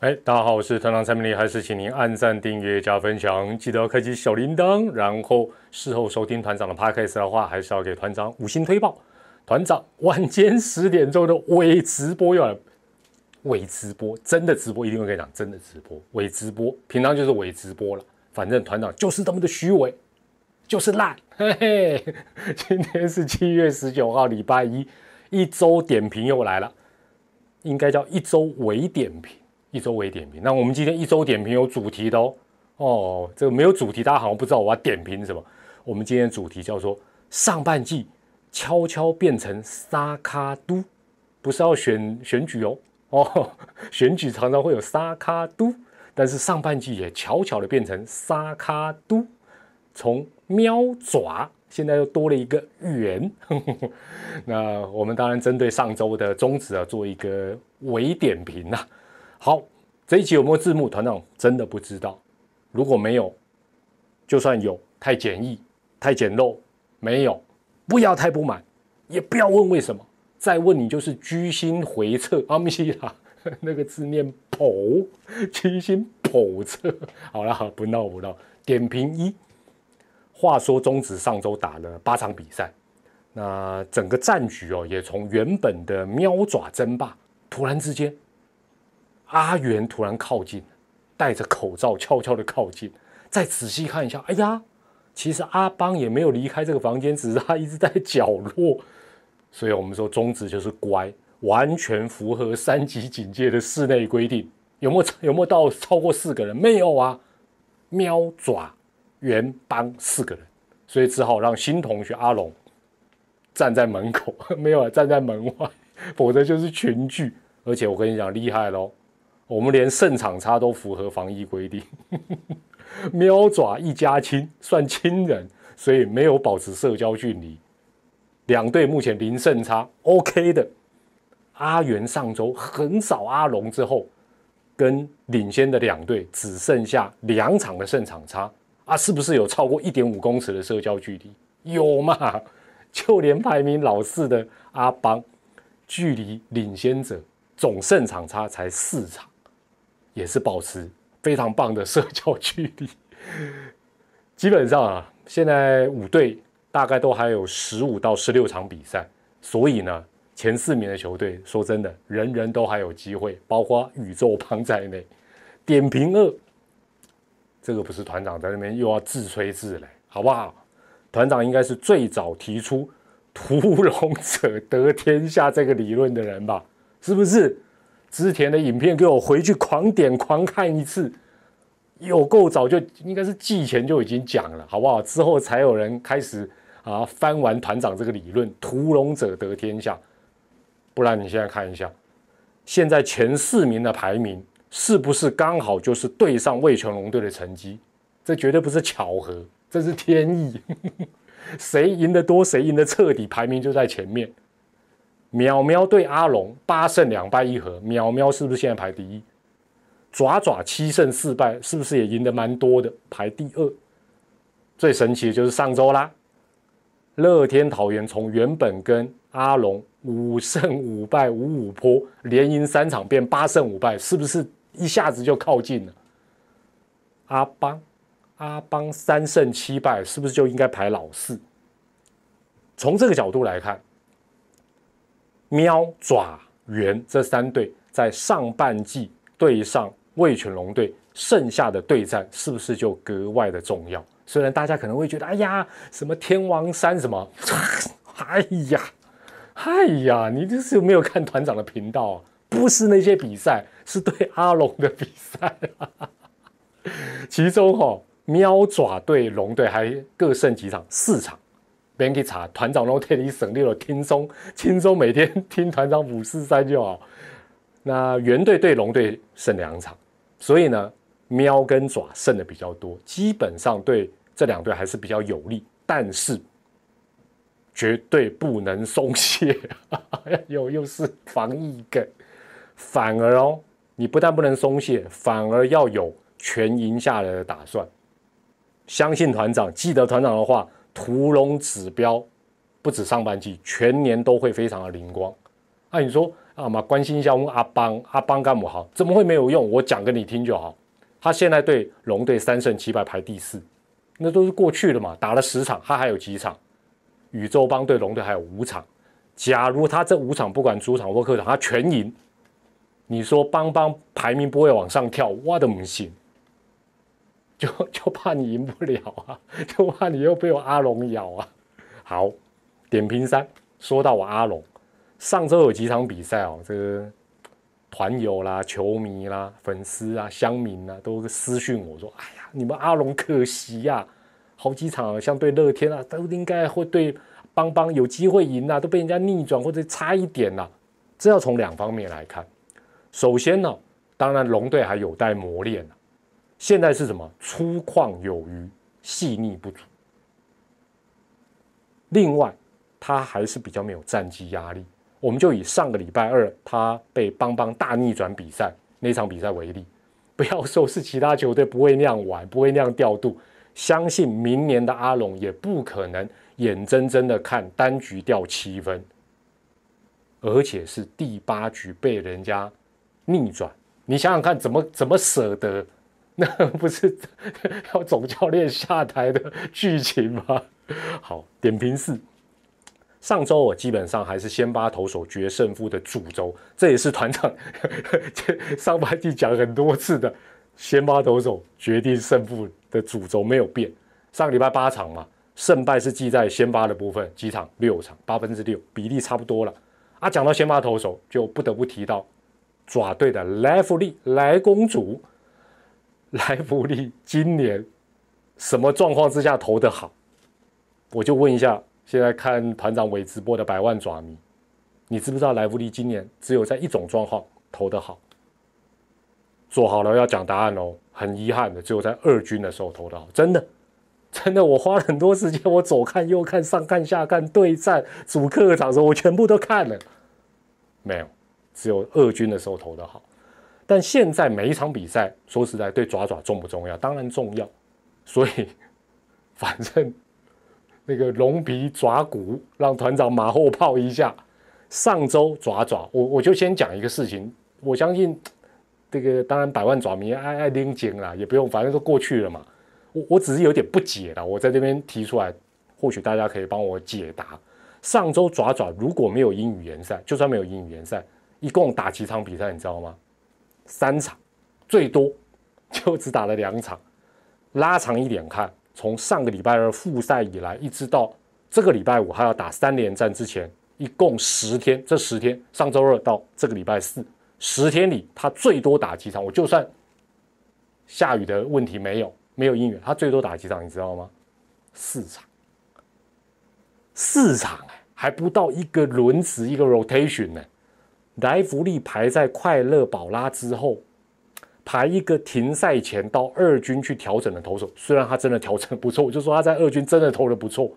哎，大家好，我是团长蔡明利，还是请您按赞、订阅、加分享，记得要开启小铃铛。然后事后收听团长的 podcast 的话，还是要给团长五星推报。团长晚间十点钟的伪直播又来，伪直播真的直播一定会跟你讲，真的直播伪直播，平常就是伪直播了。反正团长就是这么的虚伪，就是烂。嘿嘿，今天是七月十九号，礼拜一，一周点评又来了，应该叫一周伪点评。一周微点评，那我们今天一周点评有主题的哦。哦，这个没有主题，大家好像不知道我要点评什么。我们今天主题叫做上半季悄悄变成沙卡都，不是要选选举哦。哦，选举常常会有沙卡都，但是上半季也悄悄的变成沙卡都，从喵爪现在又多了一个圆。那我们当然针对上周的宗旨啊，做一个微点评呐。好，这一集有没有字幕？团长真的不知道。如果没有，就算有，太简易、太简陋，没有，不要太不满，也不要问为什么。再问你就是居心回测。阿米西拉那个字念叵，居心叵测。好了，不闹不闹。点评一，话说中职上周打了八场比赛，那整个战局哦，也从原本的喵爪争霸，突然之间。阿元突然靠近，戴着口罩悄悄的靠近，再仔细看一下，哎呀，其实阿邦也没有离开这个房间，只是他一直在角落。所以我们说中职就是乖，完全符合三级警戒的室内规定。有没有有没有到超过四个人？没有啊，喵爪元邦四个人，所以只好让新同学阿龙站在门口，没有啊，站在门外，否则就是群聚。而且我跟你讲，厉害喽！我们连胜场差都符合防疫规定，喵爪一家亲，算亲人，所以没有保持社交距离。两队目前零胜差，OK 的。阿元上周横扫阿龙之后，跟领先的两队只剩下两场的胜场差啊，是不是有超过一点五公尺的社交距离？有嘛？就连排名老四的阿邦，距离领先者总胜场差才四场。也是保持非常棒的社交距离。基本上啊，现在五队大概都还有十五到十六场比赛，所以呢，前四名的球队，说真的，人人都还有机会，包括宇宙帮在内。点评二，这个不是团长在那边又要自吹自擂，好不好？团长应该是最早提出“屠龙者得天下”这个理论的人吧？是不是？之前的影片给我回去狂点狂看一次，有够早就应该是季前就已经讲了，好不好？之后才有人开始啊翻完团长这个理论，屠龙者得天下。不然你现在看一下，现在前四名的排名是不是刚好就是对上魏全龙队的成绩？这绝对不是巧合，这是天意。谁赢得多，谁赢得彻底，排名就在前面。淼淼对阿龙八胜两败一和，淼淼是不是现在排第一？爪爪七胜四败，是不是也赢得蛮多的，排第二？最神奇的就是上周啦，乐天桃园从原本跟阿龙五胜五败五五坡，连赢三场变八胜五败，是不是一下子就靠近了？阿邦阿邦三胜七败，是不是就应该排老四？从这个角度来看。喵爪猿这三队在上半季对上味犬龙队，剩下的对战是不是就格外的重要？虽然大家可能会觉得，哎呀，什么天王山什么，哎呀，哎呀，你这是没有看团长的频道啊？不是那些比赛，是对阿龙的比赛。其中哈，喵爪对龙队还各胜几场，四场。别去查团长，都替你省略了，轻松轻松，每天听团长五四三就好。那原队对龙队胜两场，所以呢，喵跟爪胜的比较多，基本上对这两队还是比较有利。但是绝对不能松懈，又又是防疫梗，反而哦，你不但不能松懈，反而要有全赢下来的打算。相信团长，记得团长的话。屠龙指标不止上半季，全年都会非常的灵光。那你说啊嘛，关心一下问阿邦，阿邦干么好？怎么会没有用？我讲给你听就好。他现在对龙队三胜七败排第四，那都是过去的嘛。打了十场，他还有几场？宇宙帮对龙队还有五场。假如他这五场不管主场或客场，他全赢，你说邦邦排名不会往上跳？我的母亲，就 就怕你赢不了啊，就怕你又被我阿龙咬啊。好，点评三，说到我阿龙，上周有几场比赛哦，这个。团友啦、球迷啦、粉丝啊、乡民啊，都私讯我说：“哎呀，你们阿龙可惜呀，好几场像对乐天啊，都应该会对邦邦有机会赢啊，都被人家逆转或者差一点呐。”这要从两方面来看。首先呢，当然龙队还有待磨练啊。现在是什么？粗犷有余，细腻不足。另外，他还是比较没有战绩压力。我们就以上个礼拜二他被邦邦大逆转比赛那场比赛为例，不要说是其他球队不会那样玩，不会那样调度，相信明年的阿龙也不可能眼睁睁的看单局掉七分，而且是第八局被人家逆转，你想想看，怎么怎么舍得？那不是要总教练下台的剧情吗？好，点评四。上周我基本上还是先发投手决胜负的主轴，这也是团长 呵呵上半季讲很多次的，先发投手决定胜负的主轴没有变。上个礼拜八场嘛，胜败是记在先发的部分，几场六场八分之六，比例差不多了。啊，讲到先发投手，就不得不提到爪队的莱弗利莱公主，莱弗利今年什么状况之下投得好？我就问一下。现在看团长伟直播的百万爪迷，你知不知道莱弗利今年只有在一种状况投得好？做好了要讲答案哦。很遗憾的，只有在二军的时候投得好。真的，真的，我花了很多时间，我左看右看，上看下看，对战主客场的时候，我全部都看了。没有，只有二军的时候投得好。但现在每一场比赛，说实在，对爪爪重不重要？当然重要。所以，反正。那个龙皮爪骨让团长马后炮一下。上周爪爪，我我就先讲一个事情。我相信这个当然百万爪迷爱爱拎紧啦，也不用，反正都过去了嘛。我我只是有点不解了，我在这边提出来，或许大家可以帮我解答。上周爪爪如果没有英语联赛，就算没有英语联赛，一共打几场比赛，你知道吗？三场，最多就只打了两场。拉长一点看。从上个礼拜二复赛以来，一直到这个礼拜五还要打三连战之前，一共十天。这十天，上周二到这个礼拜四，十天里他最多打几场？我就算下雨的问题没有，没有音乐，他最多打几场？你知道吗？四场，四场，还不到一个轮值，一个 rotation 呢。莱弗利排在快乐宝拉之后。排一个停赛前到二军去调整的投手，虽然他真的调整不错，我就说他在二军真的投的不错。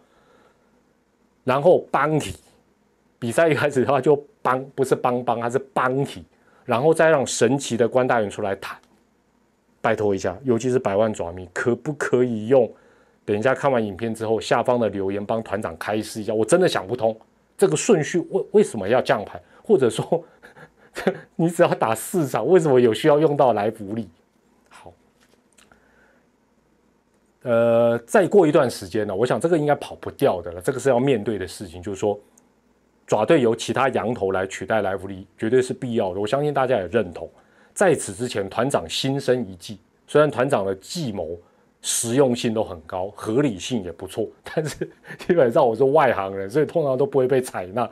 然后邦体比赛一开始的话就邦不是邦邦，他是邦体，然后再让神奇的关大元出来谈，拜托一下，尤其是百万爪迷，可不可以用？等一下看完影片之后，下方的留言帮团长开示一下，我真的想不通这个顺序为为什么要这样排，或者说。你只要打四场，为什么有需要用到来福利？好，呃，再过一段时间呢，我想这个应该跑不掉的了，这个是要面对的事情，就是说爪队由其他羊头来取代来福利，绝对是必要的。我相信大家也认同。在此之前，团长心生一计，虽然团长的计谋实用性都很高，合理性也不错，但是基本上我是外行人，所以通常都不会被采纳。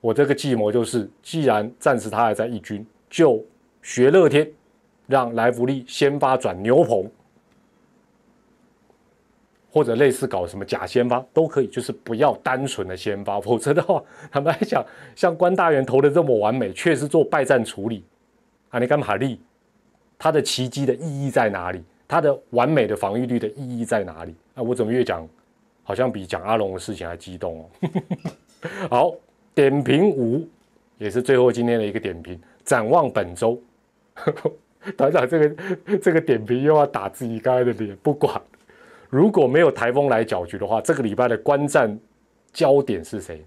我这个计谋就是，既然暂时他还在一军，就学乐天，让莱弗利先发转牛棚，或者类似搞什么假先发都可以，就是不要单纯的先发，否则的话，坦白讲，像关大元投的这么完美，确实做败战处理，啊，你干马利，他的奇迹的意义在哪里？他的完美的防御率的意义在哪里？啊，我怎么越讲，好像比讲阿龙的事情还激动哦。好。点评五，也是最后今天的一个点评。展望本周，团长这个这个点评又要打自己刚才的脸。不管如果没有台风来搅局的话，这个礼拜的观战焦点是谁？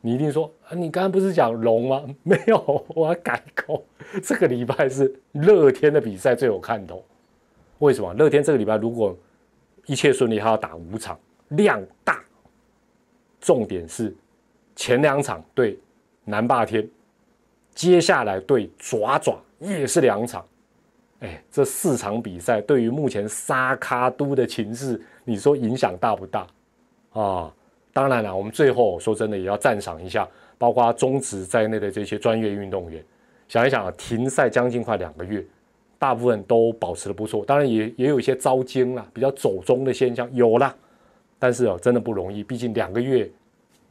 你一定说啊，你刚刚不是讲龙吗？没有，我要改口。这个礼拜是乐天的比赛最有看头。为什么？乐天这个礼拜如果一切顺利，他要打五场，量大。重点是前两场对南霸天，接下来对爪爪也是两场。哎，这四场比赛对于目前沙卡都的情势，你说影响大不大啊？当然了，我们最后说真的也要赞赏一下，包括中职在内的这些专业运动员。想一想啊，停赛将近快两个月。大部分都保持的不错，当然也也有一些遭惊啦，比较走中的现象有啦，但是哦，真的不容易，毕竟两个月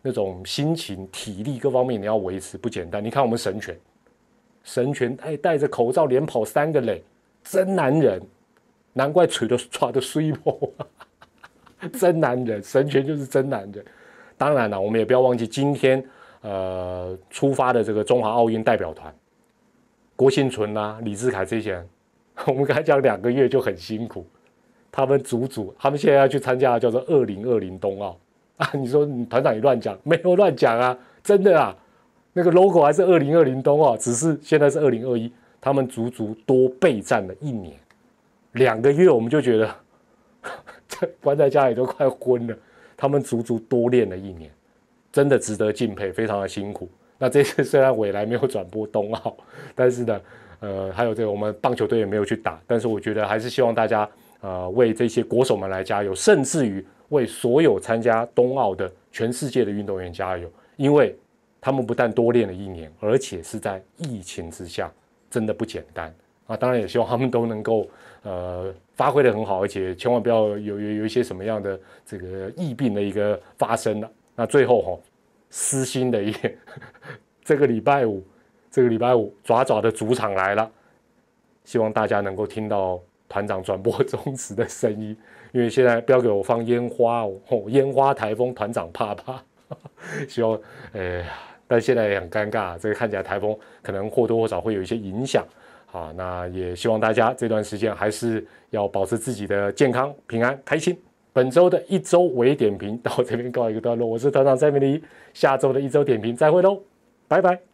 那种心情、体力各方面你要维持不简单。你看我们神拳，神拳哎戴着口罩连跑三个垒，真男人，难怪锤都抓的碎破，真男人，神拳就是真男人。当然了，我们也不要忘记今天呃出发的这个中华奥运代表团，郭幸存啦、李志凯这些人。我们刚才讲两个月就很辛苦，他们足足，他们现在要去参加叫做二零二零冬奥啊！你说你团长也乱讲，没有乱讲啊，真的啊，那个 logo 还是二零二零冬奥，只是现在是二零二一，他们足足多备战了一年，两个月我们就觉得关在家里都快昏了，他们足足多练了一年，真的值得敬佩，非常的辛苦。那这次虽然未来没有转播冬奥，但是呢。呃，还有这个，我们棒球队也没有去打，但是我觉得还是希望大家，呃，为这些国手们来加油，甚至于为所有参加冬奥的全世界的运动员加油，因为他们不但多练了一年，而且是在疫情之下，真的不简单啊！当然也希望他们都能够，呃，发挥的很好，而且千万不要有有有一些什么样的这个疫病的一个发生了。那最后哈，私心的一点，这个礼拜五。这个礼拜五，爪爪的主场来了，希望大家能够听到团长转播中止的声音，因为现在不要给我放烟花哦，烟花台风，团长怕怕。希望，哎，但现在也很尴尬，这个看起来台风可能或多或少会有一些影响。好，那也希望大家这段时间还是要保持自己的健康、平安、开心。本周的一周微点评到这边告一个段落，我是团长蔡明黎，下周的一周点评再会喽，拜拜。